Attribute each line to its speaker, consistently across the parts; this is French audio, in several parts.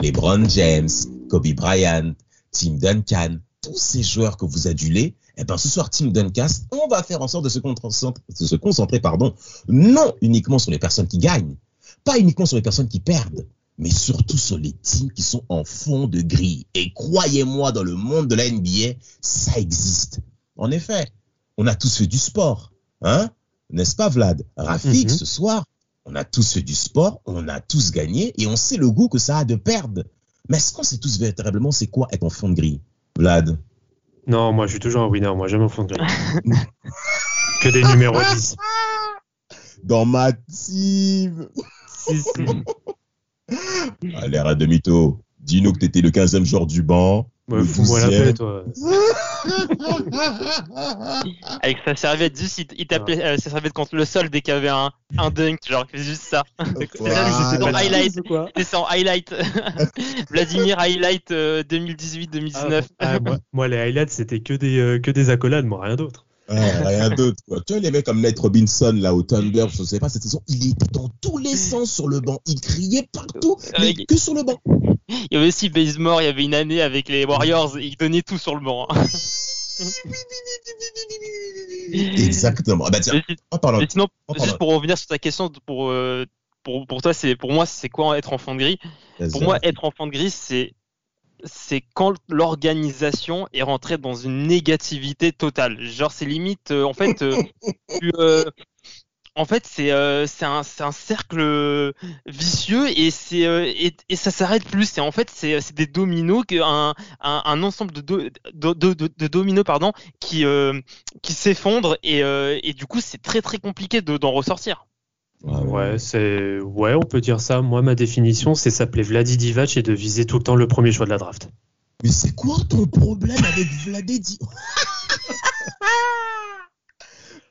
Speaker 1: Les Brown James, Kobe Bryant, Tim Duncan, tous ces joueurs que vous adulez, eh ben, ce soir, Tim Duncan, on va faire en sorte de se concentrer, de se concentrer, pardon, non uniquement sur les personnes qui gagnent, pas uniquement sur les personnes qui perdent, mais surtout sur les teams qui sont en fond de grille. Et croyez-moi, dans le monde de la NBA, ça existe. En effet, on a tous fait du sport, hein? N'est-ce pas, Vlad? Rafik, mm-hmm. ce soir, on a tous fait du sport, on a tous gagné et on sait le goût que ça a de perdre. Mais est-ce qu'on sait tous véritablement c'est quoi être en fond de grille Vlad?
Speaker 2: Non, moi je suis toujours un winner, moi j'aime en fond de grille. que des numéros 10.
Speaker 1: Dans ma team si, si. Allez, arrête de mytho. Dis-nous que t'étais le 15e joueur du banc.
Speaker 2: Ouais, fous-moi la paix, toi.
Speaker 3: Avec sa serviette, juste, il, il tapait euh, sa serviette contre le sol dès qu'il y avait un, un dunk, genre, c'est juste ça. C'est en highlight. C'est en highlight. Vladimir Highlight 2018-2019. Euh,
Speaker 2: ah, ah, moi, les highlights, c'était que des, euh, que des accolades, moi, rien d'autre.
Speaker 1: rien d'autre. Tu vois, les mecs comme Nate Robinson, là, au Thunder, je sais pas, cette saison, il était dans tous les sens sur le banc. Il criait partout, mais que sur le banc.
Speaker 3: Il y avait aussi Bazemore, il y avait une année avec les Warriors, il donnait tout sur le banc. Hein.
Speaker 1: Exactement. Ah bah tiens, en parlant,
Speaker 3: sinon, juste pour revenir sur ta question, pour, euh, pour, pour toi, c'est pour moi, c'est quoi être enfant de gris? Pour moi, être enfant de gris, c'est c'est quand l'organisation est rentrée dans une négativité totale. Genre, c'est limite, euh, en fait, euh, en fait, c'est euh, un, un, cercle vicieux et, c'est euh, et, et, ça s'arrête plus. C'est en fait, c'est des dominos, un, un, un ensemble de, de, de, de, dominos pardon, qui, euh, qui s'effondrent et, euh, et, du coup, c'est très très compliqué d'en ressortir.
Speaker 2: Ouais, c'est ouais, on peut dire ça. Moi, ma définition, c'est s'appeler Vladi Divac et de viser tout le temps le premier choix de la draft.
Speaker 1: Mais c'est quoi ton problème avec Vladi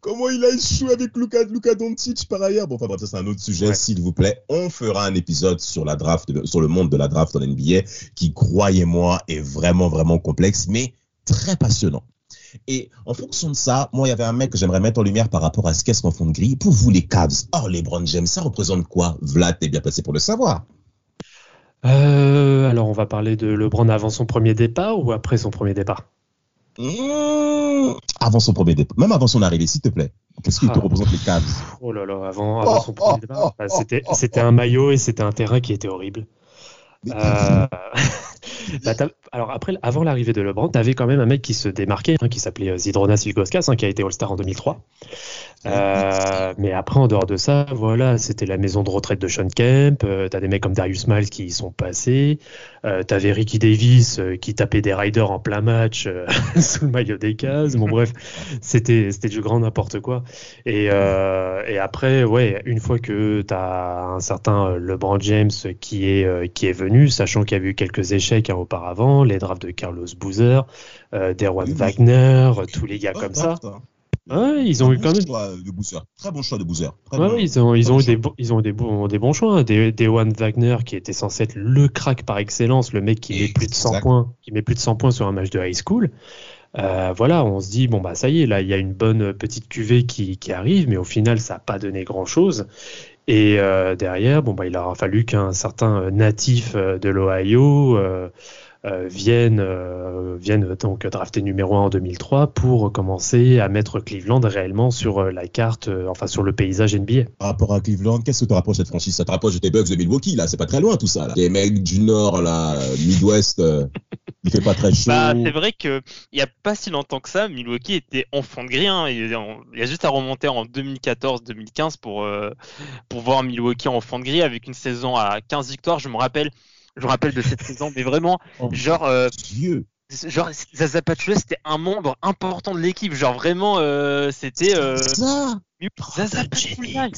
Speaker 1: Comment il a échoué avec Luka, Luka Doncic par ailleurs? Bon, enfin bref, ça c'est un autre sujet, s'il vous plaît. On fera un épisode sur la draft, sur le monde de la draft en NBA, qui, croyez-moi, est vraiment, vraiment complexe, mais très passionnant. Et en fonction de ça, moi, il y avait un mec que j'aimerais mettre en lumière par rapport à ce qu'est-ce qu'en fond de grille. Pour vous, les Cavs, oh, les Brown James, ça représente quoi? Vlad, t'es bien placé pour le savoir.
Speaker 2: Euh, alors, on va parler de LeBron avant son premier départ ou après son premier départ?
Speaker 1: Mmh. avant son premier départ, même avant son arrivée, s'il te plaît. Qu'est-ce qui te ah. représente les Cavs?
Speaker 2: Oh là là, avant, avant son premier départ, bah, c'était un maillot et c'était un terrain qui était horrible. Euh, bah, alors après, avant l'arrivée de LeBron, tu avais quand même un mec qui se démarquait, hein, qui s'appelait euh, Zidronas Ilgauskas, hein, qui a été All-Star en 2003. Euh, mais après, en dehors de ça, voilà, c'était la maison de retraite de Sean Kemp. Euh, t'as des mecs comme Darius Miles qui y sont passés. T'avais Ricky Davis qui tapait des riders en plein match sous le maillot des cases. Bon bref, c'était c'était du grand n'importe quoi. Et, et après, ouais, une fois que t'as un certain LeBron James qui est qui est venu, sachant qu'il y a eu quelques échecs hein, auparavant, les drafts de Carlos Boozer, euh, Derwan Wagner, tous les gars comme ça. Ouais, ils ont eu quand même.
Speaker 1: De. Très bon choix de Boozer.
Speaker 2: Ouais, ils ont, ils ont eu des, ils ont eu des, bons, des bons choix. Hein. Des, des One Wagner qui était censé être le crack par excellence, le mec qui met plus de 100 points, qui met plus de 100 points sur un match de high school. Euh, voilà, on se dit bon bah ça y est, là il y a une bonne petite cuvée qui, qui arrive, mais au final ça n'a pas donné grand chose. Et euh, derrière, bon bah il aura fallu qu'un certain natif euh, de l'Ohio euh, euh, viennent, euh, viennent donc drafter numéro 1 en 2003 pour commencer à mettre Cleveland réellement sur euh, la carte, enfin sur le paysage NBA.
Speaker 1: Par rapport à Cleveland, qu'est-ce que te rapproche cette franchise? Ça te rapproche de tes Bucks de Milwaukee, là, c'est pas très loin tout ça. Là. Les mecs du Nord, là, Midwest, il fait pas très chaud.
Speaker 3: Bah, c'est vrai qu'il y a pas si longtemps que ça, Milwaukee était enfant de grien. Hein. Il y a juste à remonter en 2014-2015 pour, pour voir Milwaukee enfant de gris avec une saison à 15 victoires. Je me rappelle, je me rappelle de cette saison, mais vraiment, oh, genre, euh, genre Zaza Pachulia, c'était un membre important de l'équipe, genre vraiment, euh, c'était euh, Zaza Pachulia,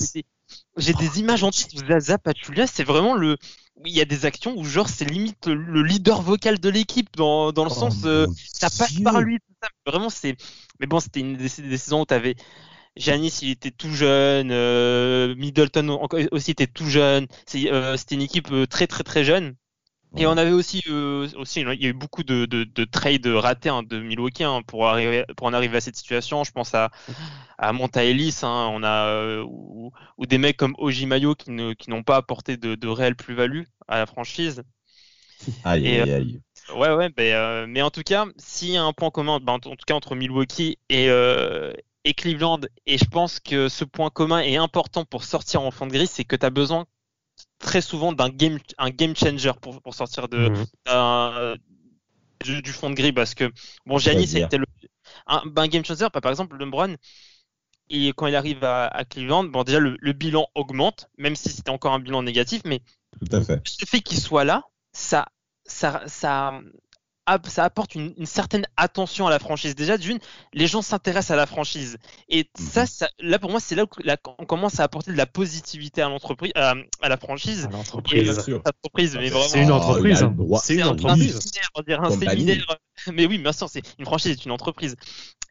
Speaker 3: j'ai des images en tête de Zaza Pachulia, c'est vraiment le, il y a des actions où genre c'est limite le leader vocal de l'équipe dans, dans le oh sens euh, ça passe par lui tout ça. vraiment c'est mais bon c'était une des, saisons où t'avais Janis il était tout jeune euh, Middleton aussi était tout jeune. Euh, c'était une équipe très très très jeune et on avait aussi, aussi, il y a eu beaucoup de, de, de trades ratés hein, de Milwaukee hein, pour arriver, pour en arriver à cette situation. Je pense à, à Monta Ellis, hein, on a ou, des mecs comme Ojimayo qui ne, qui n'ont pas apporté de, de réelle plus-value à la franchise.
Speaker 1: Aïe, aïe, aïe.
Speaker 3: ouais, ouais, euh, mais en tout cas, s'il y a un point commun, ben, en tout cas entre Milwaukee et, euh, et Cleveland, et je pense que ce point commun est important pour sortir en fond de gris, c'est que tu as besoin très souvent d'un game, un game changer pour, pour sortir de, mmh. du, fond de gris parce que bon, Giannis c'était le un, ben, game changer. Par exemple, LeBron, et quand il arrive à, Cleveland, bon déjà le, bilan augmente, même si c'était encore un bilan négatif, mais
Speaker 1: Tout à fait.
Speaker 3: le fait qu'il soit là, ça, ça, ça, ça apporte une, certaine attention à la franchise. Déjà, d'une, les gens s'intéressent à la franchise. Et ça, mhm. là, pour moi, c'est là qu'on commence à apporter de la positivité à l'entreprise, à, la franchise. À
Speaker 2: l'entreprise.
Speaker 3: C'est
Speaker 2: une entreprise. c'est une entreprise.
Speaker 3: On dirait un séminaire. Mais oui, bien sûr, c'est une franchise, c'est une entreprise.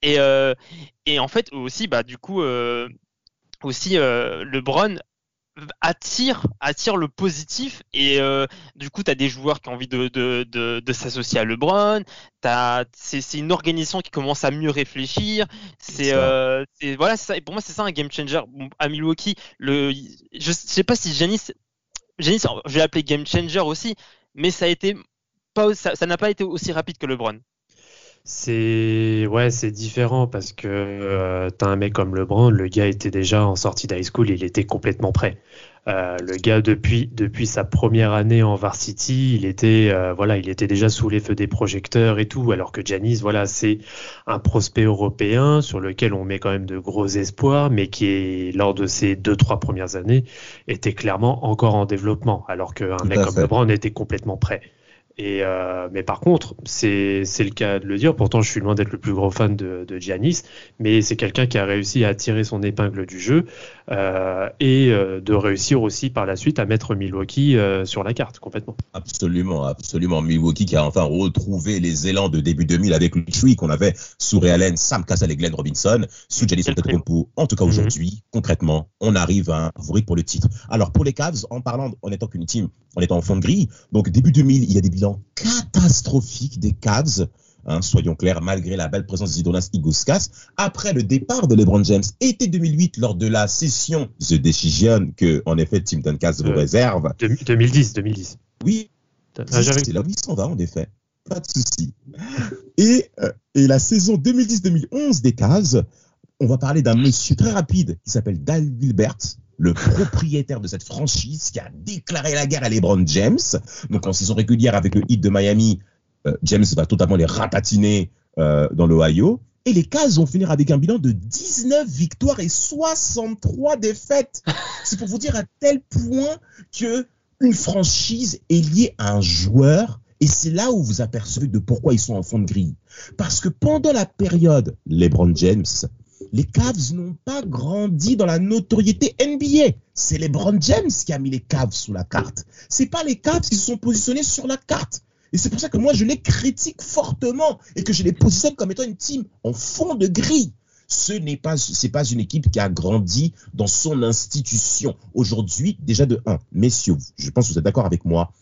Speaker 3: Et, euh, et en fait, aussi, bah, du coup, euh, aussi, euh, LeBron attire attire le positif et euh, du coup tu as des joueurs qui ont envie de, de, de, s'associer à LeBron. C'est une organisation qui commence à mieux réfléchir. C'est euh, voilà ça. Et pour moi c'est ça un game changer. À Milwaukee le je, sais pas si Janis Janis je vais l'appeler game changer aussi mais ça a été pas ça n'a pas été aussi rapide que LeBron
Speaker 2: c'est ouais, c'est différent parce que euh, t'as un mec comme LeBron, le gars était déjà en sortie d'high school, il était complètement prêt. Euh, le gars depuis depuis sa première année en varsity, il était euh, voilà, il était déjà sous les feux des projecteurs et tout. Alors que Janis, voilà, c'est un prospect européen sur lequel on met quand même de gros espoirs, mais qui est lors de ses deux trois premières années était clairement encore en développement. Alors qu'un mec comme LeBron était complètement prêt. Et euh, mais par contre, c'est le cas de le dire. Pourtant, je suis loin d'être le plus gros fan de, de Giannis, mais c'est quelqu'un qui a réussi à tirer son épingle du jeu euh, et euh, de réussir aussi par la suite à mettre Milwaukee euh, sur la carte complètement.
Speaker 1: Absolument, absolument. Milwaukee qui a enfin retrouvé les élans de début 2000 avec le tree qu'on avait sous Ray Allen, Sam Cassell et Glenn Robinson, sous Giannis Antetokounmpo. En tout cas mhm. aujourd'hui, concrètement, on arrive à un favori pour le titre. Alors pour les Cavs, en parlant, en étant qu'une team, en étant en fond de grille, donc début 2000, il y a des bilans catastrophiques des Cavs. Hein, soyons clairs, malgré la belle présence d'Idonas Igouskas, après le départ de LeBron James, été 2008, lors de la session The Decision, que, en effet, Tim Duncan vous euh, réserve.
Speaker 2: 2010, 2010.
Speaker 1: Oui. Ah, c'est là où il s'en va, en effet. Pas de souci. Et, euh, et la saison 2010-2011 des Cavs, on va parler d'un monsieur très rapide qui s'appelle Dal Gilbert, le propriétaire de cette franchise qui a déclaré la guerre à LeBron James. Donc en saison régulière avec le hit de Miami, euh, James va totalement les ratatiner euh, dans l'Ohio. Et les Cavs vont finir avec un bilan de 19 victoires et 63 défaites. C'est pour vous dire à tel point que une franchise est liée à un joueur. Et c'est là où vous apercevez de pourquoi ils sont en fond de grille. Parce que pendant la période LeBron James, les Cavs n'ont pas grandi dans la notoriété NBA. C'est LeBron James qui a mis les Cavs sous la carte. C'est pas les Cavs qui se sont positionnés sur la carte. Et c'est pour ça que moi, je les critique fortement et que je les positionne comme étant une team en fond de grille. Ce n'est pas, c'est pas une équipe qui a grandi dans son institution. Aujourd'hui, déjà de 1, messieurs, je pense que vous êtes d'accord avec moi,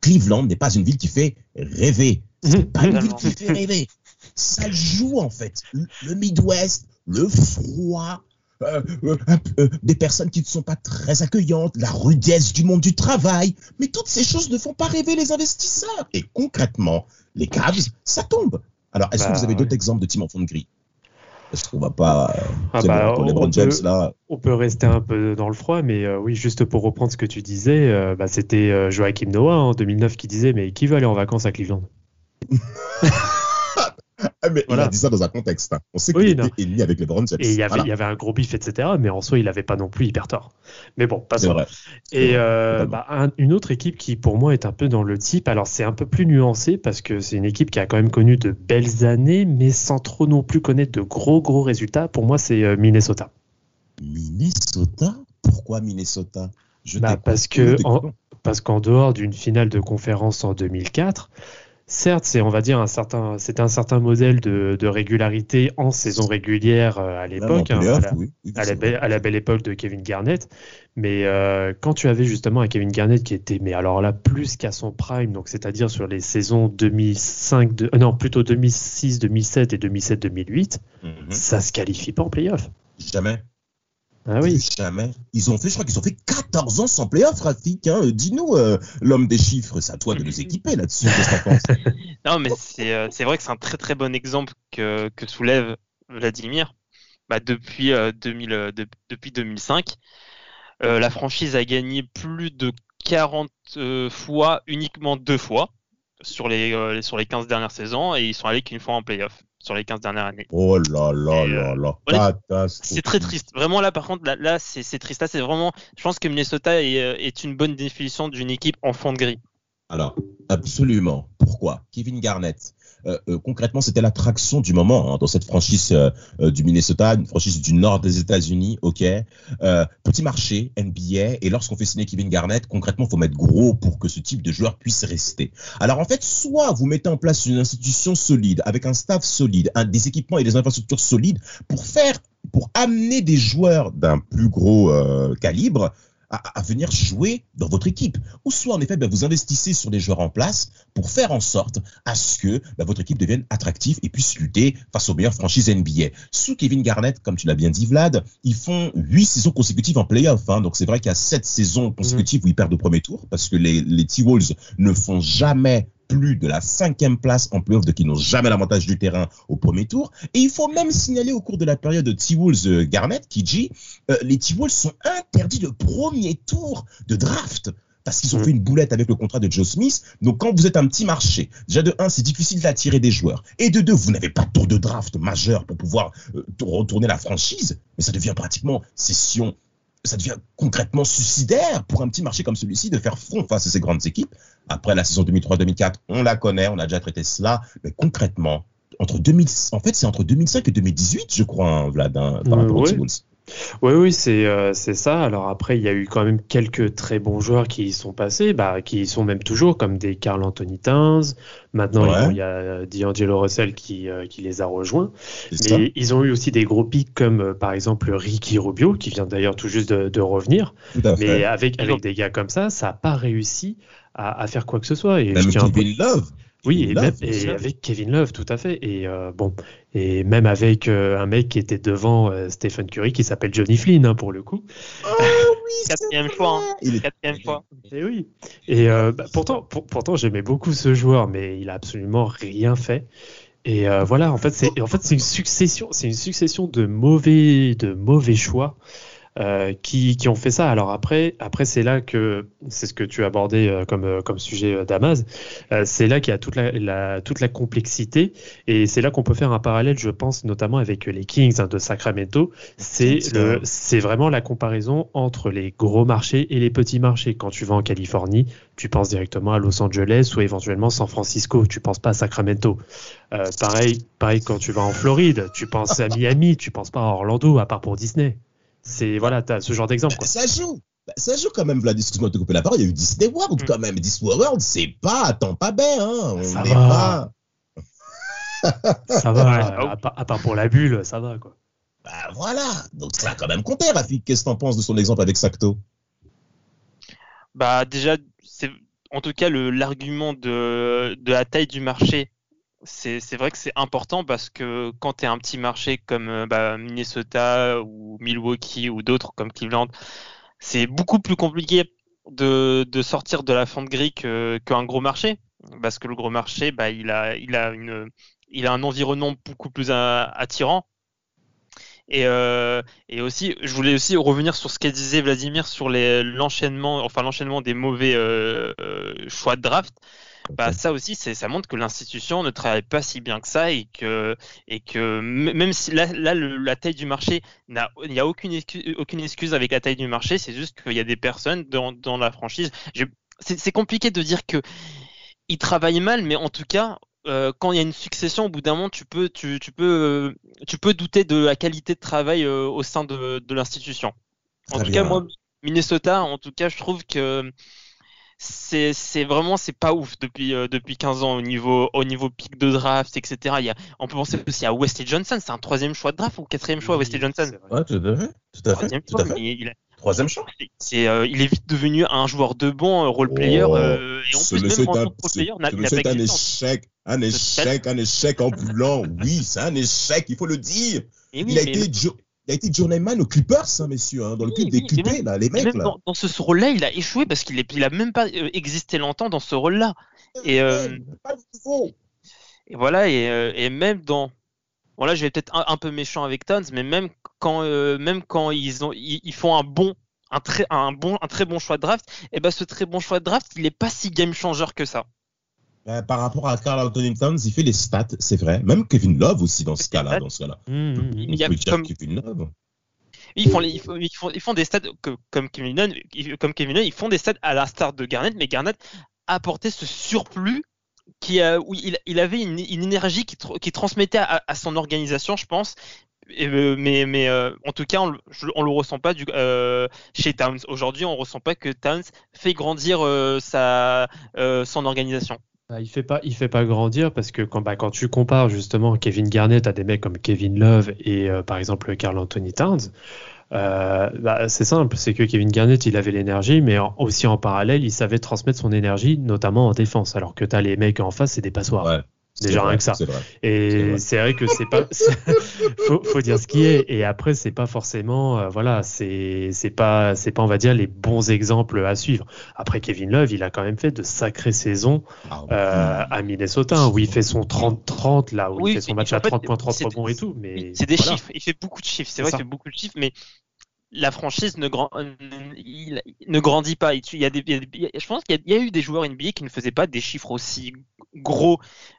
Speaker 1: Cleveland n'est pas une ville qui fait rêver. C'est pas une ville qui fait rêver. Ça joue, en fait. Le Midwest, le froid, euh, euh, euh, des personnes qui ne sont pas très accueillantes, la rudesse du monde du travail. Mais toutes ces choses ne font pas rêver les investisseurs. Et concrètement, les Cavs, ça tombe. Alors, est-ce que vous avez bah, d'autres exemples de team en fond de gris? Est-ce qu'on va pas
Speaker 2: ah bah, pour les on, James, peut, là... on peut rester un peu dans le froid, mais oui, juste pour reprendre ce que tu disais, bah, c'était Joachim Noah en 2009 qui disait mais qui veut aller en vacances à Cleveland?
Speaker 1: Ah, mais il a dit ça dans un contexte. Hein. On sait qu'il était ennemi avec les Browns.
Speaker 2: Et il y, avait, il y avait un gros bif, etc. Mais en soi, il n'avait pas non plus hyper tort. Mais bon, passons. Vrai. Et euh, bah, une autre équipe qui, pour moi, est un peu dans le type. Alors, c'est un peu plus nuancé parce que c'est une équipe qui a quand même connu de belles années, mais sans trop non plus connaître de gros, gros résultats. Pour moi, c'est euh, Minnesota.
Speaker 1: Minnesota? Pourquoi Minnesota?
Speaker 2: Je bah, parce que parce qu'en dehors d'une finale de conférence en 2004, certes, c'est on va dire un certain, c'est un certain modèle de, régularité en saison régulière euh, à l'époque, hein, à, la, belle époque de Kevin Garnett. Mais euh, quand tu avais justement un Kevin Garnett qui était, mais alors là plus qu'à son prime, donc c'est-à-dire sur les saisons 2005, de, euh, non plutôt 2006, 2007 et 2007, 2008, mhm. ça se qualifie pas en playoff.
Speaker 1: Jamais.
Speaker 2: Ah oui.
Speaker 1: Jamais. Ils ont fait, je crois qu'ils ont fait 14 ans sans playoff, Rafik. Hein. Dis-nous, euh, l'homme des chiffres, c'est à toi de nous équiper là-dessus.
Speaker 3: non, mais euh, c'est vrai que c'est un très très bon exemple que, que soulève Vladimir. Bah, depuis, 2000, euh, depuis 2005, la franchise a gagné plus de 40 fois, uniquement deux fois sur les, sur les 15 dernières saisons, et ils sont allés qu'une fois en playoff sur les 15 dernières années.
Speaker 1: Oh là là là là,
Speaker 3: euh, C'est très triste. Vraiment là, par contre, là, c'est triste. Là, c'est vraiment. Je pense que Minnesota est, euh, est une bonne définition d'une équipe en fond de gris.
Speaker 1: Alors, absolument. Pourquoi? Kevin Garnett, concrètement, c'était l'attraction du moment hein, dans cette franchise euh, du Minnesota, une franchise du nord des États-Unis, ok. petit marché NBA, et lorsqu'on fait signer Kevin Garnett, concrètement, faut mettre gros pour que ce type de joueur puisse rester. Alors en fait, soit vous mettez en place une institution solide avec un staff solide, des équipements et des infrastructures solides pour faire, pour amener des joueurs d'un plus gros calibre à, venir jouer dans votre équipe. Ou soit, en effet, ben, vous investissez sur des joueurs en place pour faire en sorte à ce que ben, votre équipe devienne attractive et puisse lutter face aux meilleures franchises NBA. Sous Kevin Garnett, comme tu l'as bien dit, Vlad, ils font huit saisons consécutives en playoff. Hein, donc c'est vrai qu'il y a sept saisons consécutives où ils perdent au premier tour parce que les, les T-Wolves ne font jamais plus de la cinquième place en playoff, de qui n'ont jamais l'avantage du terrain au premier tour. Et il faut même signaler au cours de la période de T-Wolves euh, Garnett, qui dit, euh, les T-Wolves sont interdits de premier tour de draft parce qu'ils ont mm. fait une boulette avec le contrat de Joe Smith. Donc quand vous êtes un petit marché, déjà de un, c'est difficile d'attirer des joueurs. Et de deux, vous n'avez pas de tour de draft majeur pour pouvoir euh, retourner la franchise. Mais ça devient pratiquement session ça devient concrètement suicidaire pour un petit marché comme celui-ci de faire front face à ces grandes équipes. Après la saison 2003-2004, on la connaît, on a déjà traité cela, mais concrètement, entre 2000, en fait, c'est entre 2005 et 2018, je crois, hein, Vlad, hein, par rapport aux
Speaker 2: oui, oui, c'est euh, c'est ça. Alors après, il y a eu quand même quelques très bons joueurs qui y sont passés, bah, qui y sont même toujours, comme des Carl Anthony Towns. Maintenant, il y a D'Angelo Russell qui, euh, qui les a rejoints. Mais ils ont eu aussi des gros pics comme euh, par exemple Ricky Rubio, qui vient d'ailleurs tout juste de, revenir. Mais avec, avec des gars comme ça, ça n'a pas réussi à, à, faire quoi que ce soit.
Speaker 1: Et même Kevin Love.
Speaker 2: Oui, et, même, et avec Kevin Love, tout à fait. Et euh, bon, et même avec euh, un mec qui était devant euh, Stephen Curry, qui s'appelle Johnny Flynn, hein, pour le coup.
Speaker 1: Oh, oui,
Speaker 3: quatrième fois. Hein. Il est... Quatrième fois.
Speaker 2: Et oui. Et bah, pourtant, pourtant, j'aimais beaucoup ce joueur, mais il a absolument rien fait. Et voilà, en fait, c'est en fait c'est une succession, c'est une succession de mauvais, de mauvais choix. Euh, qui, qui, ont fait ça. Alors après, après c'est là que c'est ce que tu as abordé euh, comme, euh, comme sujet Damas. c'est là qu'il y a toute la, la, toute la complexité et c'est là qu'on peut faire un parallèle, je pense, notamment avec les Kings hein, de Sacramento. C'est le, c'est vraiment la comparaison entre les gros marchés et les petits marchés. Quand tu vas en Californie, tu penses directement à Los Angeles ou éventuellement San Francisco. Tu penses pas à Sacramento. pareil, pareil quand tu vas en Floride, tu penses à Miami, tu penses pas à Orlando à part pour Disney. C'est voilà, as ce genre d'exemple.
Speaker 1: Ça joue. Bah, ça joue quand même, Vlad, excuse-moi de te couper la parole, il y a eu Disney World mm. quand même. Disney World, c'est pas tant pas bien, hein. On ça va.
Speaker 2: Pas... ça va, à, part pour la bulle, ça va, quoi.
Speaker 1: Bah voilà, donc ça a quand même compté, Rafik. Qu'est-ce que t'en penses de son exemple avec Sacto
Speaker 3: Bah déjà, c'est en tout cas l'argument de, de la taille du marché c'est vrai que c'est important parce que quand tu es un petit marché comme euh, bah, Minnesota ou Milwaukee ou d'autres comme Cleveland, c'est beaucoup plus compliqué de, sortir de la fente gris qu'un gros marché. Parce que le gros marché, bah, il, a, il, a une, il a un environnement beaucoup plus attirant. Et, euh, et aussi, je voulais aussi revenir sur ce qu'a disait Vladimir sur l'enchaînement, enfin l'enchaînement des mauvais euh, choix de draft bah ça aussi, ça montre que l'institution ne travaille pas si bien que ça et que, et que même si là, là la taille du marché, il n'y a aucune excuse, aucune excuse avec la taille du marché, c'est juste qu'il y a des personnes dans, dans la franchise. C'est compliqué de dire que ils travaillent mal, mais en tout cas, euh, quand il y a une succession, au bout d'un moment, tu peux, tu, tu, peux, tu peux douter de la qualité de travail euh, au sein de, de l'institution. En tout cas, moi, Minnesota, en tout cas, je trouve que c'est vraiment c'est pas ouf depuis euh, depuis 15 ans au niveau au niveau pic de draft etc il y a, on peut penser aussi à Wesley Johnson c'est un troisième choix de draft ou quatrième choix Wesley Johnson.
Speaker 1: ouais tout à fait tout à fait, tout à fait. Il, troisième choix.
Speaker 3: C'est euh, il est vite devenu un joueur de bon euh, role player oh,
Speaker 1: et en plus même en tant que player c'est un échec un échec un échec ambulant oui c'est un échec il faut le dire. Il a été il a été journeyman aux Clippers, hein, messieurs, hein, dans le club des QP, là, les mecs. là.
Speaker 3: Dans, ce rôle-là, il a échoué parce qu'il il a même pas euh, existé longtemps dans ce rôle-là. Et, euh, et voilà, et, euh, et, même dans. Voilà, je vais peut-être un, peu méchant avec Tons, mais même quand, même quand ils, ont, ils, font un bon, un très, un bon, un très bon choix de draft, et ben ce très bon choix de draft, il n'est pas si game changer que ça.
Speaker 1: Ben, par rapport à Carl Anthony Towns, il fait les stats, c'est vrai. Même Kevin Love aussi dans ce cas-là. Dans ce cas-là. Mmh, il y a comme... Kevin Love.
Speaker 3: Ils font, ils, font, ils, font, des stats comme Kevin Love, comme Kevin Love, ils font des stats à la start de Garnett, mais Garnett apportait ce surplus qui a, où il, il avait une, une, énergie qui, qui transmettait à, à, son organisation, je pense. Euh, mais mais euh, en tout cas, on, on le ressent pas du, euh, chez Towns. Aujourd'hui, on ressent pas que Towns fait grandir euh, sa, son organisation.
Speaker 2: Bah, il fait fait pas grandir parce que quand, bah, quand tu compares justement Kevin Garnett à des mecs comme Kevin Love et euh, par exemple Carl Anthony Towns, euh, bah, c'est simple, c'est que Kevin Garnett il avait l'énergie, mais aussi en parallèle il savait transmettre son énergie, notamment en défense, alors que tu as les mecs en face c'est des passoires. Déjà rien que ça. Et c'est vrai que c'est pas, faut, faut dire ce qui est. Et après, c'est pas forcément, euh, voilà, c'est, c'est pas, c'est pas, on va dire, les bons exemples à suivre. Après, Kevin Love, il a quand même fait de sacrées saisons ah euh, à Minnesota, où il fait son 30-30, là, où il fait son match à 30 points, 30 rebonds et tout. Mais
Speaker 3: c'est des chiffres. Il fait beaucoup de chiffres. C'est vrai qu'il fait beaucoup de chiffres, mais la franchise ne, grand, ne grandit pas. Il y a des, je pense qu'il y, a eu des joueurs NBA qui ne faisaient pas des chiffres aussi gros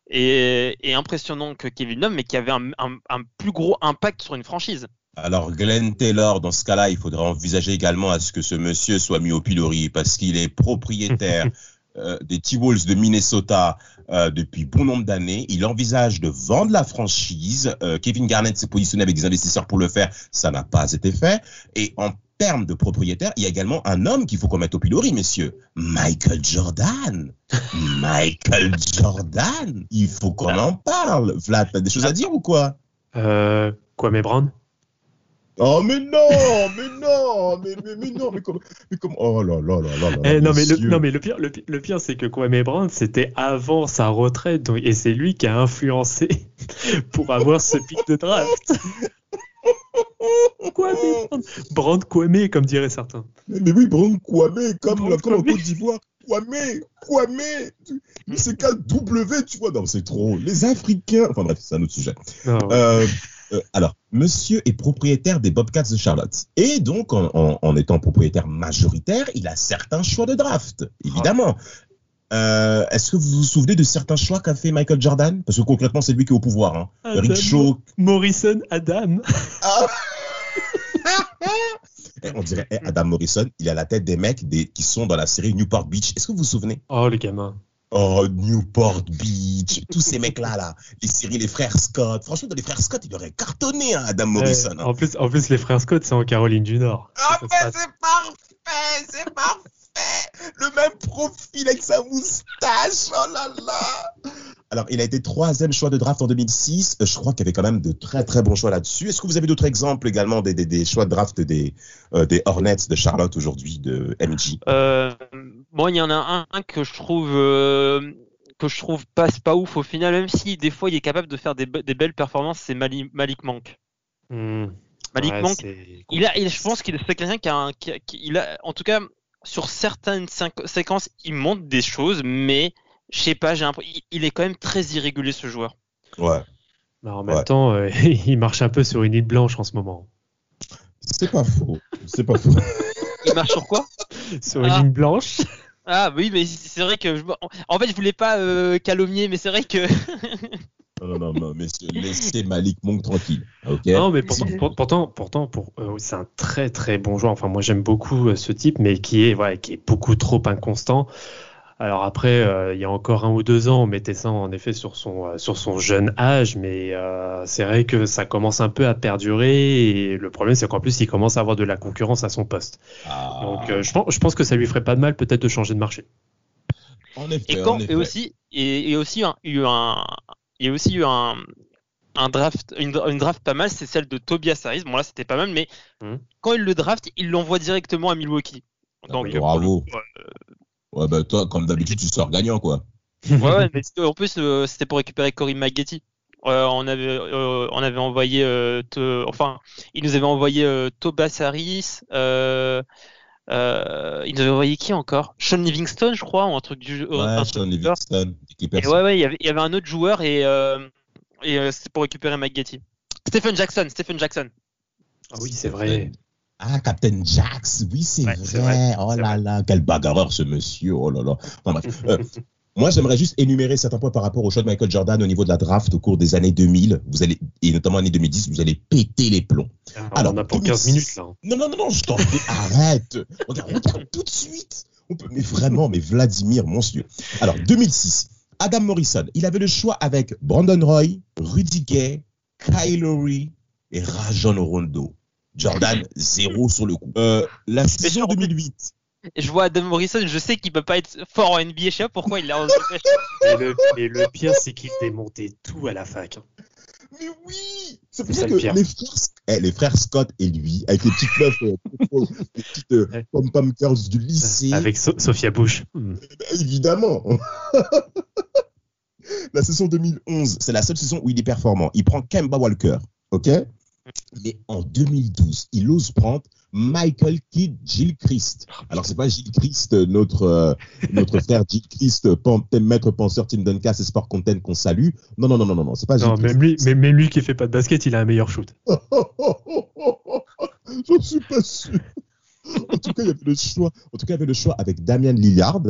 Speaker 3: et, impressionnants que Kevin Love, mais qui avaient un, plus gros impact sur une franchise.
Speaker 1: Alors Glenn Taylor, dans ce cas-là, il faudrait envisager également à ce que ce monsieur soit mis au pilori parce qu'il est propriétaire euh, des T-Wolves de Minnesota euh, depuis bon nombre d'années. Il envisage de vendre la franchise. Euh, Kevin Garnett s'est positionné avec des investisseurs pour le faire. Ça n'a pas été fait. Et en termes de propriétaire, il y a également un homme qu'il faut qu'on mette au pilori, messieurs. Michael Jordan. Michael Jordan. Il faut qu'on en parle. Vlad, t'as des choses à dire ou quoi?
Speaker 2: Euh, Quoi, mes Brown
Speaker 1: Oh mais non, mais non, mais, mais, mais non, mais comme, mais comme, oh là là là là là.
Speaker 2: Eh, non, mais le, non mais le pire, le, le pire c'est que Kwame Brown c'était avant sa retraite donc, et c'est lui qui a influencé pour avoir ce pic de draft. Kwame Brand Kwame comme diraient certains.
Speaker 1: Mais, oui, Brand Kwame comme, la, comme en Côte d'Ivoire. Kwame, Kwame, c'est W, tu vois, non, c'est trop. Les Africains, enfin bref, c'est un autre sujet. Ah euh, euh, alors, monsieur est propriétaire des Bobcats de Charlotte. Et donc, en, étant propriétaire majoritaire, il a certains choix de draft, évidemment. Euh, est-ce que vous vous souvenez de certains choix qu'a fait Michael Jordan? Parce que concrètement, c'est lui qui est au pouvoir. Hein.
Speaker 2: Rick Shaw. Morrison, Adam. Ah.
Speaker 1: Eh, on dirait eh, Adam Morrison, il est à la tête des mecs qui sont dans la série Newport Beach. Est-ce que vous vous souvenez?
Speaker 2: Oh, les gamins.
Speaker 1: Oh, Newport Beach, tous ces mecs-là, là, les séries, les frères Scott. Franchement, dans les frères Scott, il aurait cartonné, hein, Adam Morrison. Hein.
Speaker 2: En, plus, en plus, les frères Scott, c'est en Caroline du Nord.
Speaker 1: Ah, mais c'est parfait, c'est parfait. Le même profil avec sa moustache, oh là là. Alors, il a été troisième choix de draft en 2006. Euh, je crois qu'il y avait quand même de très très bons choix là-dessus. Est-ce que vous avez d'autres exemples également des, des, des, choix de draft des, euh, des Hornets de Charlotte aujourd'hui, de MJ
Speaker 3: euh, Moi, il y en a un, que je trouve euh, que je trouve pas, pas ouf au final, même si des fois il est capable de faire des, des belles performances, c'est Malik, Malik Monk. Hmm. Malik Monk, il a, il, je pense qu'il c'est quelqu'un qui a, un, qui, il a, en tout cas, sur certaines séquences, il montre des choses, mais je sais pas, j'ai il est quand même très irrégulier ce joueur.
Speaker 1: Ouais.
Speaker 2: Bah, en même temps, euh, il marche un peu sur une île blanche en ce moment.
Speaker 1: C'est pas faux. C'est pas faux.
Speaker 3: il marche sur quoi?
Speaker 2: Sur une île ah. blanche.
Speaker 3: Ah oui, mais c'est vrai que je... en fait je voulais pas euh, calomnier, mais c'est vrai que.
Speaker 1: non, non, non, messieurs, laissez Malik Monk tranquille.
Speaker 2: non, mais pourtant, pourtant, pourtant pour, euh, c'est un très très bon joueur. Enfin, moi j'aime beaucoup euh, ce type, mais qui est, ouais, qui est beaucoup trop inconstant. Alors après, euh, il y a encore un ou deux ans, on mettait ça en effet sur son, euh, sur son jeune âge, mais euh, c'est vrai que ça commence un peu à perdurer. Et le problème, c'est qu'en plus, il commence à avoir de la concurrence à son poste. Ah. Donc je, pense, je pense que ça lui ferait pas de mal peut-être de changer de marché.
Speaker 3: En effet, et, quand, et aussi, et, aussi un, eu un, il y a aussi eu un, un draft, une, draft pas mal, c'est celle de Tobias Harris. Bon là, c'était pas mal, mais hum. quand il le draft, il l'envoie directement à Milwaukee.
Speaker 1: Ah, bravo. Ouais, bah toi, comme d'habitude, tu sors gagnant, quoi.
Speaker 3: ouais, ouais, mais en plus, euh, c'était pour récupérer Cory McGetty. Euh, on avait, euh, on avait envoyé, enfin, il nous avait envoyé Tobias Harris. Il nous avait envoyé qui encore? Sean Livingston, je crois, ou un truc du.
Speaker 1: Ouais, Sean Livingston.
Speaker 3: ouais, ouais, il y, avait, il y avait un autre joueur et, et c'était pour récupérer McGetty. Stephen Jackson, Stephen Jackson.
Speaker 2: Ah oui, c'est vrai.
Speaker 1: Ah, Captain Jax, oui, c'est vrai. Oh là là, quel bagarreur ce monsieur. Oh là là. Euh, moi, j'aimerais juste énumérer certains points par rapport au choix de Michael Jordan au niveau de la draft au cours des années 2000. Vous allez, et notamment l'année 2010, vous allez péter les plombs.
Speaker 2: Ah, Alors, on a pour 15 minutes là.
Speaker 1: Non, non, non, non, je t'en prie, arrête. Regarde, regarde tout de suite. On peut, mais vraiment, mais Vladimir, monsieur. Alors, 2006, Adam Morrison, il avait le choix avec Brandon Roy, Rudy Gay, Kyle et Rajon Rondo. Jordan, zéro sur le coup. Euh, la saison 2008.
Speaker 3: Je vois Adam Morrison, je sais qu'il peut pas être fort en NBA, je sais pas pourquoi il l'a en
Speaker 2: mais, le, mais le pire, c'est qu'il démontait tout à la fac. Hein.
Speaker 1: Mais oui C'est pour ça, que les frères, eh, les frères, Scott et lui, avec les petites meufs, euh, les petites euh, pom-pom girls du lycée.
Speaker 2: Avec Sophia Bush.
Speaker 1: Eh ben, évidemment La saison 2011, c'est la seule saison où il est performant. Il prend Kemba Walker, ok? Mais en 2012, il ose prendre Michael Kidd Gilchrist. Alors, c'est pas Gilchrist, notre, euh, notre frère Gilchrist, maître penseur Tim Duncan et Sport Content qu'on salue. Non, non, non, non, non, c'est pas
Speaker 2: Non, même lui, mais, même lui qui fait pas de basket, il a un meilleur shoot.
Speaker 1: J'en suis pas sûr. En tout cas, il y avait le choix. En tout cas, il y avait le choix avec Damien Lillard,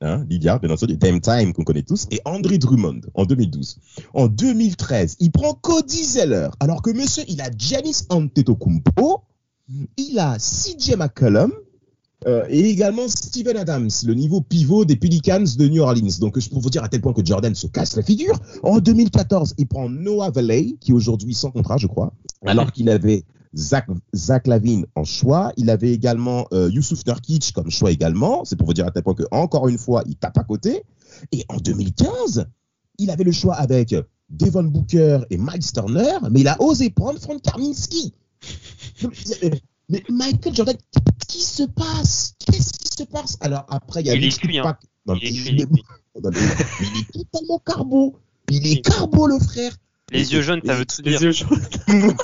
Speaker 1: hein, Lydia, bien entendu, Dame Time qu'on connaît tous, et André Drummond en 2012. En 2013, il prend Cody Zeller, alors que monsieur, il a Giannis Antetokounmpo, il a CJ McCollum, euh, et également Steven Adams, le niveau pivot des Pelicans de New Orleans. Donc, je peux vous dire à tel point que Jordan se casse la figure. En 2014, il prend Noah Valley, qui est aujourd'hui sans contrat, je crois, alors qu'il avait Zach, Zach Lavine en choix. Il avait également euh, Youssouf Nurkic comme choix également. C'est pour vous dire à tel point que encore une fois, il tape à côté. Et en 2015, il avait le choix avec Devon Booker et Mike Turner, mais il a osé prendre Frank Karminski. mais Michael Jordan, qu'est-ce qui se passe? Qu'est-ce qui se passe? Alors après, il y a
Speaker 3: il est cuit, hein. il, est il,
Speaker 1: est totalement carbo. Il est carbo, le frère.
Speaker 3: Les yeux jaunes, ça veut tout dire. Les yeux jaunes.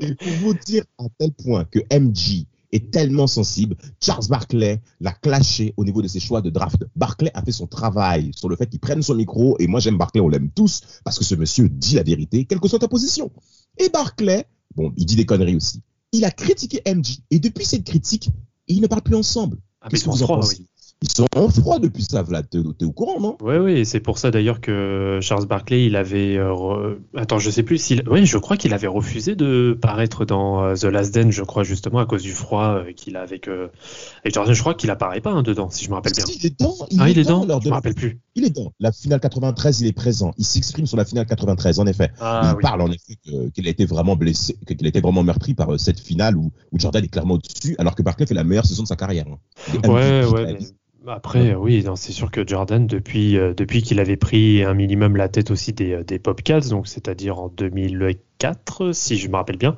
Speaker 1: Et pour vous dire à tel point que MG est tellement sensible, Charles Barclay l'a clashé au niveau de ses choix de draft. Barclay a fait son travail sur le fait qu'il prenne son micro, et moi j'aime Barclay, on l'aime tous, parce que ce monsieur dit la vérité, quelle que soit ta position. Et Barclay, bon, il dit des conneries aussi. Il a critiqué MG, et depuis cette critique, ils ne parlent plus ensemble.
Speaker 2: Ah, mais Qu'est-ce que
Speaker 1: ils sont en froid depuis ça, Vlad. T'es au courant, non?
Speaker 2: Oui, oui, c'est pour ça d'ailleurs que Charles Barkley, il avait. Euh, attends, je sais plus s'il. Oui, je crois qu'il avait refusé de paraître dans euh, The Last Dance, je crois, justement, à cause du froid euh, qu'il a avec. Et je crois qu'il apparaît pas hein, dedans, si je me rappelle bien.
Speaker 1: Il est dedans.
Speaker 2: Il ah, est il est dedans. Je me rappelle plus.
Speaker 1: Il est dedans. La finale 93, il est présent. Il s'exprime sur la finale 93, en effet. Ah, il parle, en effet, qu'il a été vraiment blessé, qu'il a été vraiment meurtri par cette finale où, où Jordan est clairement au-dessus, alors que Barkley fait la meilleure saison de sa carrière.
Speaker 2: Hein. Ouais, ouais. Après, oui, c'est sûr que Jordan, depuis, euh, depuis qu'il avait pris un minimum la tête aussi des, euh, des Popcats, donc c'est-à-dire en 2004, si je me rappelle bien,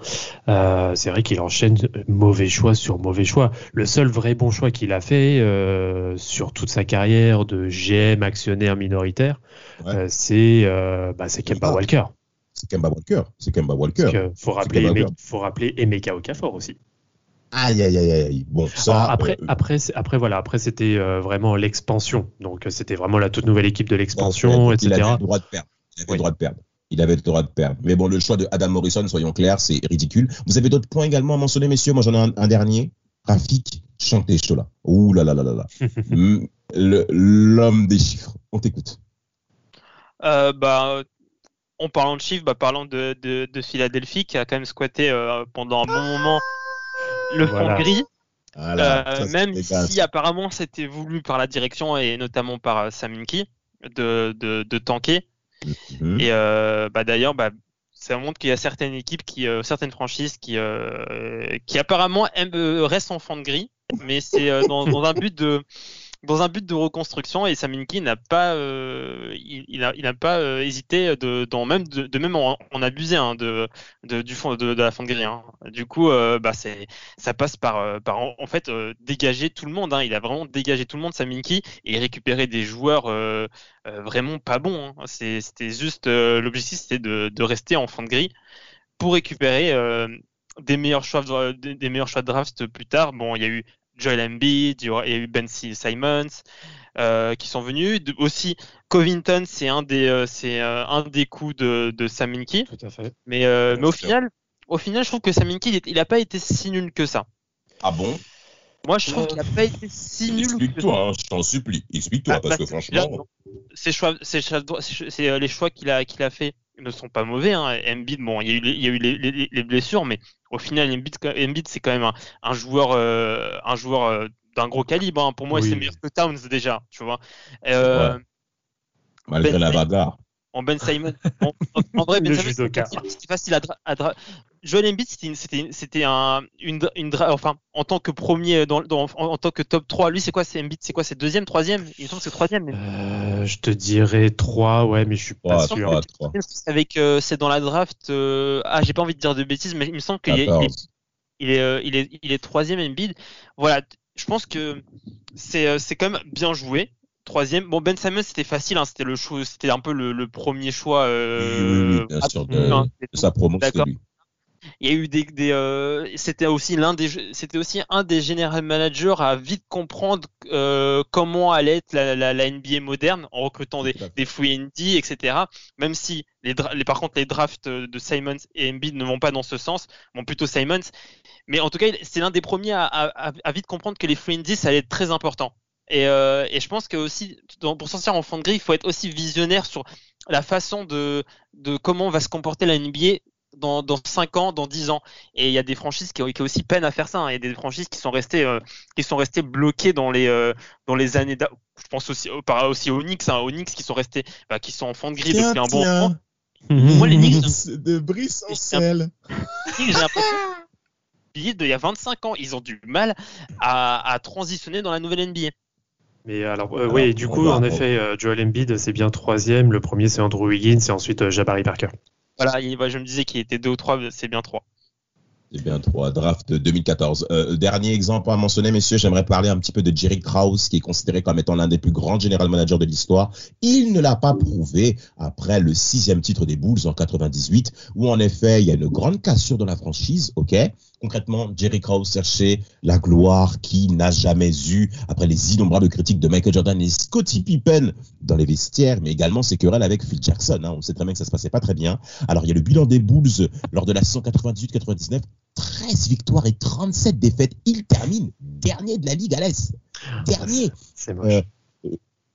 Speaker 2: euh, c'est vrai qu'il enchaîne mauvais choix sur mauvais choix. Le seul vrai bon choix qu'il a fait euh, sur toute sa carrière de GM actionnaire minoritaire, euh, c'est euh, bah, Kemba Walker.
Speaker 1: C'est Kemba Walker. C'est Kemba Walker.
Speaker 2: faut rappeler, faut rappeler Emeka Okafor aussi.
Speaker 1: Aïe, aïe, aïe, aïe. Bon, ça.
Speaker 2: après, euh, après, après, voilà, après, c'était euh, vraiment l'expansion. Donc, c'était vraiment la toute nouvelle équipe de l'expansion, etc.
Speaker 1: Il avait le droit de perdre. Il avait le droit de perdre. Il avait le droit de perdre. Mais bon, le choix de Adam Morrison, soyons clairs, c'est ridicule. Vous avez d'autres points également à mentionner, messieurs? Moi, j'en ai un, dernier. Rafik, Chantez chaud là. Ouh là là là là là. L'homme des chiffres. On t'écoute.
Speaker 3: Euh, bah, en parlant de chiffres, bah, parlant de, de, de, Philadelphie qui a quand même squatté euh, pendant un bon moment le fond gris. Euh, même si apparemment c'était voulu par la direction et notamment par euh, Saminki de, de, de tanker. Mhm. Et euh, bah, d'ailleurs, bah, ça montre qu'il y a certaines équipes, qui, euh, certaines franchises qui, qui apparemment aiment, restent en fond de gris, mais c'est dans, dans, un but de dans un but de reconstruction et Saminki n'a pas euh, il, pas euh, hésité de même de, même en, abuser hein, de, du fond de, la fin de grille hein. du coup euh, bah ça passe par en, fait dégager tout le monde hein. il a vraiment dégagé tout le monde Saminki et récupérer des joueurs vraiment pas bons c'était juste l'objectif c'était de, rester en fond de grille pour récupérer des meilleurs choix de, des meilleurs choix de draft plus tard bon il y a eu Joel Embiid, il y a eu Ben Simons euh, qui sont venus. aussi, Covington, c'est un des euh, c'est euh, un des coups de, de Saminki.
Speaker 2: Tout à fait.
Speaker 3: Mais, mais au final, au final, je trouve que Saminki, il n'a pas été si nul que ça.
Speaker 1: Ah bon?
Speaker 3: Moi, je trouve qu'il n'a pas été si nul.
Speaker 1: Explique-toi, hein, je t'en supplie. Explique-toi, ah, parce que franchement.
Speaker 3: C'est choix, c'est les choix qu'il a qu'il a fait ne sont pas mauvais. Hein. Embiid, bon, il y a eu, les, il y a eu les, les, blessures, mais au final, Embiid, Embiid c'est quand même un, un joueur, euh, un joueur euh, d'un gros calibre. Hein. Pour moi, c'est meilleur que Towns déjà, tu vois. Euh,
Speaker 1: Malgré ben la bagarre.
Speaker 3: En Ben Simon. en, vrai, Ben Simon, c'est facile à, à, Joel Embiid, c'était c'était un une, une enfin en tant que premier dans, dans en, tant que top 3, lui c'est quoi c'est Embiid, c'est quoi c'est deuxième, troisième? Il me semble que c'est troisième.
Speaker 2: Euh, je te dirais 3, ouais, mais je suis pas sûr.
Speaker 3: Avec euh, c'est dans la draft euh, ah, j'ai pas envie de dire de bêtises mais il me semble qu'il est, il est euh, il est il est troisième Embiid. Voilà, je pense que c'est euh, c'est quand même bien joué. Troisième, bon Ben Simon c'était facile, hein, c'était le c'était un peu le, le premier choix.
Speaker 1: Euh, oui, oui, bien sûr, de, de sa promo, lui.
Speaker 3: Il y a eu des, des euh, c'était aussi l'un des, c'était aussi un des general managers à vite comprendre euh, comment allait être la, la, la, NBA moderne en recrutant des, des free ND, etc. Même si les, les, par contre les drafts de Simons et Embiid ne vont pas dans ce sens, vont plutôt Simons. Mais en tout cas, c'est l'un des premiers à, à, à, vite comprendre que les free ND ça allait être très important. Et, euh, et je pense que aussi, pour sortir en fond de grille, il faut être aussi visionnaire sur la façon de, de comment va se comporter la NBA dans, dans 5 ans, dans 10 ans. Et il y a des franchises qui ont, qui aussi peine à faire ça. Hein. Il y a des franchises qui sont restées, euh, qui sont restées bloquées dans les, euh, dans les années. Je pense aussi, euh, par, aussi aux Knicks, hein, aux Knicks qui sont restés, bah, qui sont en fond de grille depuis un bon moment.
Speaker 1: Moi, les Knicks. De.
Speaker 3: J'ai l'impression il y a 25 ans, ils ont du mal à, à transitionner dans la nouvelle NBA.
Speaker 2: Mais alors, oui, du coup, en effet, Joel Embiid, c'est bien troisième. Le premier, c'est Andrew Wiggins et ensuite Jabari Parker.
Speaker 3: Voilà, je me disais qu'il était deux ou trois, c'est bien trois.
Speaker 1: C'est bien trois. Draft 2014. Euh, dernier exemple à mentionner, messieurs, j'aimerais parler un petit peu de Jerry Krause, qui est considéré comme étant l'un des plus grands general managers de l'histoire. Il ne l'a pas prouvé après le sixième titre des Bulls en 98, où en effet, il y a une grande cassure dans la franchise, ok? Concrètement, Jerry Krause cherchait la gloire qu'il n'a jamais eue après les innombrables critiques de Michael Jordan et Scottie Pippen dans les vestiaires, mais également ses querelles avec Phil Jackson. Hein. On sait très bien que ça se passait pas très bien. Alors, il y a le bilan des Bulls lors de la saison 98-99. 13 victoires et 37 défaites. Il termine dernier de la Ligue à l'Est. Dernier.
Speaker 2: C'est moche.
Speaker 1: Euh,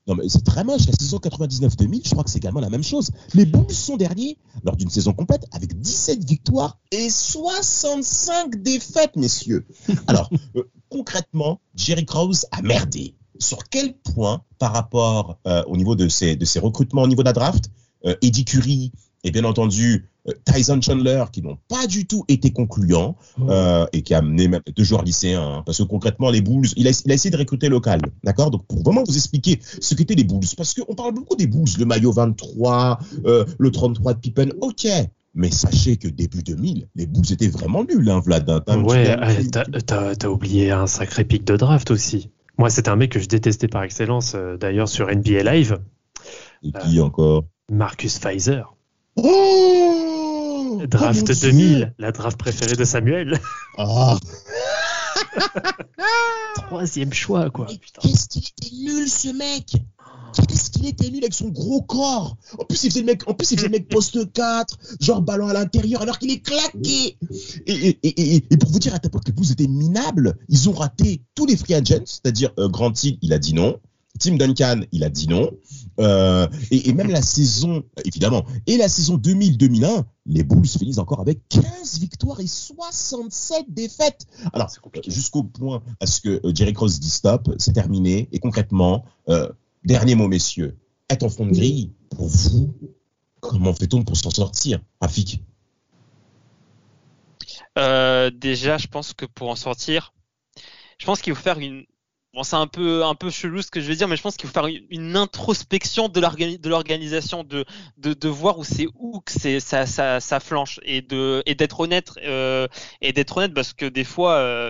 Speaker 1: non, mais c'est très moche. La saison 99-2000, je crois que c'est également la même chose. Les Bulls sont derniers lors d'une saison complète avec 17 victoires et 65 défaites, messieurs. Alors, euh, concrètement, Jerry Krause a merdé. Sur quel point, par rapport euh, au niveau de ses, de ses recrutements au niveau de la draft, euh, Eddie Curry, et bien entendu Tyson Chandler qui n'ont pas du tout été concluants oh. euh, et qui a amené même deux joueurs lycéens hein, parce que concrètement les Bulls il a, il a essayé de recruter local d'accord? Donc pour vraiment vous expliquer ce qu'étaient les Bulls parce qu'on parle beaucoup des Bulls le maillot 23 euh, le 33 de Pippen ok mais sachez que début 2000, les Bulls étaient vraiment nuls, hein, Vlad.
Speaker 2: Hein, ouais, t'as oublié un sacré pic de draft aussi. Moi, c'était un mec que je détestais par excellence, euh, d'ailleurs, sur NBA Live.
Speaker 1: Et qui encore?
Speaker 2: Marcus Pfizer.
Speaker 1: Oh
Speaker 2: draft 2000, la draft préférée de Samuel.
Speaker 1: Ah.
Speaker 2: Troisième choix, quoi.
Speaker 1: Qu'est-ce qu'il était nul, ce mec? Qu'est-ce qu'il était nul avec son gros corps? En plus, il faisait le mec, en plus, il faisait le mec poste 4, genre ballon à l'intérieur, alors qu'il est claqué. Et, et, et, pour vous dire à ta que vous étiez minable, ils ont raté tous les free agents, c'est-à-dire euh, Grant Hill, il a dit non. Tim Duncan, il a dit non. Euh, et, même la saison, évidemment, et la saison 2000-2001, les Bulls finissent encore avec 15 victoires et 67 défaites. Alors, jusqu'au point à ce que euh, Jerry Cross dit stop, c'est terminé. Et concrètement, euh, dernier mot, messieurs, être en fond de grille, pour vous, comment fait-on pour s'en sortir, Rafik?
Speaker 3: Déjà, je pense que pour en sortir, je pense qu'il faut faire une, Bon, c'est un peu un peu chelou ce que je vais dire, mais je pense qu'il faut faire une introspection de l'organisation, de, de, de voir où c'est où que c'est ça, ça, ça flanche et de et d'être honnête euh, et d'être honnête parce que des fois euh,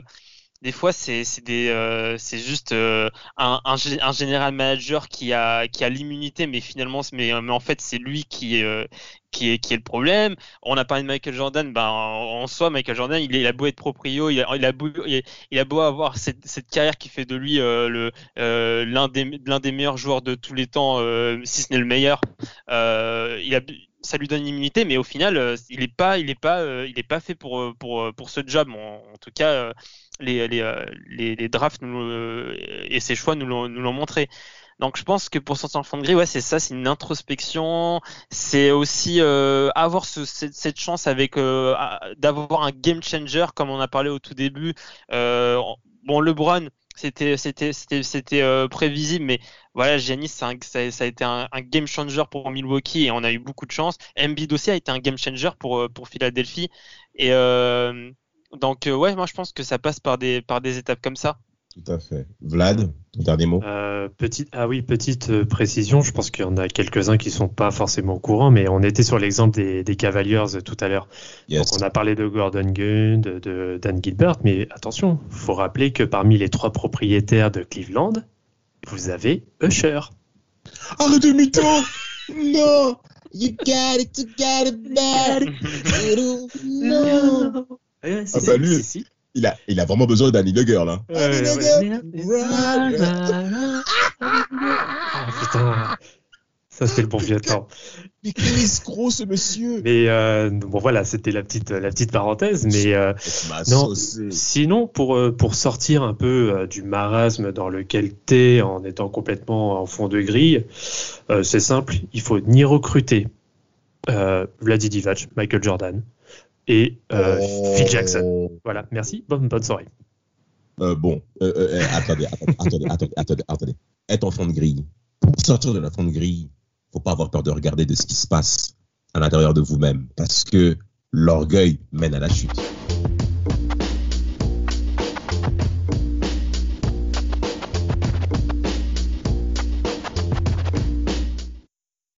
Speaker 3: des fois c'est des euh, c'est juste euh, un, un, un général manager qui a qui a l'immunité mais finalement mais, mais en fait c'est lui qui euh, qui est qui est le problème. On a parlé de Michael Jordan ben en soi Michael Jordan il, est, il a beau être proprio il a il a beau il, a beau avoir cette, cette carrière qui fait de lui le l'un des l'un des meilleurs joueurs de tous les temps si ce n'est le meilleur il a ça lui donne une immunité, mais au final, il n'est pas, il est pas, il est pas fait pour pour pour ce job. En, tout cas, les, les, euh, les, drafts nous, euh, et ses choix nous l'ont montré. Donc je pense que pour sortir en fond de grille, ouais, c'est ça, c'est une introspection, c'est aussi euh, avoir ce, cette, chance avec euh, d'avoir un game changer comme on a parlé au tout début. Euh, bon, LeBron, c'était c'était c'était c'était prévisible, mais voilà, Giannis, ça, ça, a été un, game changer pour Milwaukee et on a eu beaucoup de chance. Embiid aussi a été un game changer pour pour Philadelphie et donc euh, ouais, moi je pense que ça passe par des par des étapes comme ça.
Speaker 1: Tout à fait. Vlad, ton dernier mot.
Speaker 2: Euh, petite, Ah oui, petite euh, précision, je pense qu'il y en a quelques-uns qui sont pas forcément au courant, mais on était sur l'exemple des, des Cavaliers tout à l'heure. Donc on a parlé de Gordon Gunn, de, Dan Gilbert, mais attention, faut rappeler que parmi les trois propriétaires de Cleveland, vous avez Usher.
Speaker 1: Arrête de mytho Non. You got it to get it ah bah lui, Il, a, il a vraiment besoin d'Annie le girl. Hein.
Speaker 2: Ah putain. Ça, c'était le bon vieux temps.
Speaker 1: Mais quel escroc, ce monsieur
Speaker 2: Mais euh, bon, voilà, c'était la petite, la petite parenthèse. Mais euh, non, sinon, pour, euh, pour sortir un peu euh, du marasme dans lequel t'es en étant complètement en fond de grille, euh, c'est simple, il faut ni recruter euh, Vladi Divac, Michael Jordan, et euh, Phil Jackson. Voilà, merci, bonne, bonne soirée.
Speaker 1: Euh, bon, euh, euh, attendez, attendez, attendez, attendez, attendez, Être enfant de grille. Pour sortir de la fond de grille, faut pas avoir peur de regarder de ce qui se passe à l'intérieur de vous-même, parce que l'orgueil mène à la chute.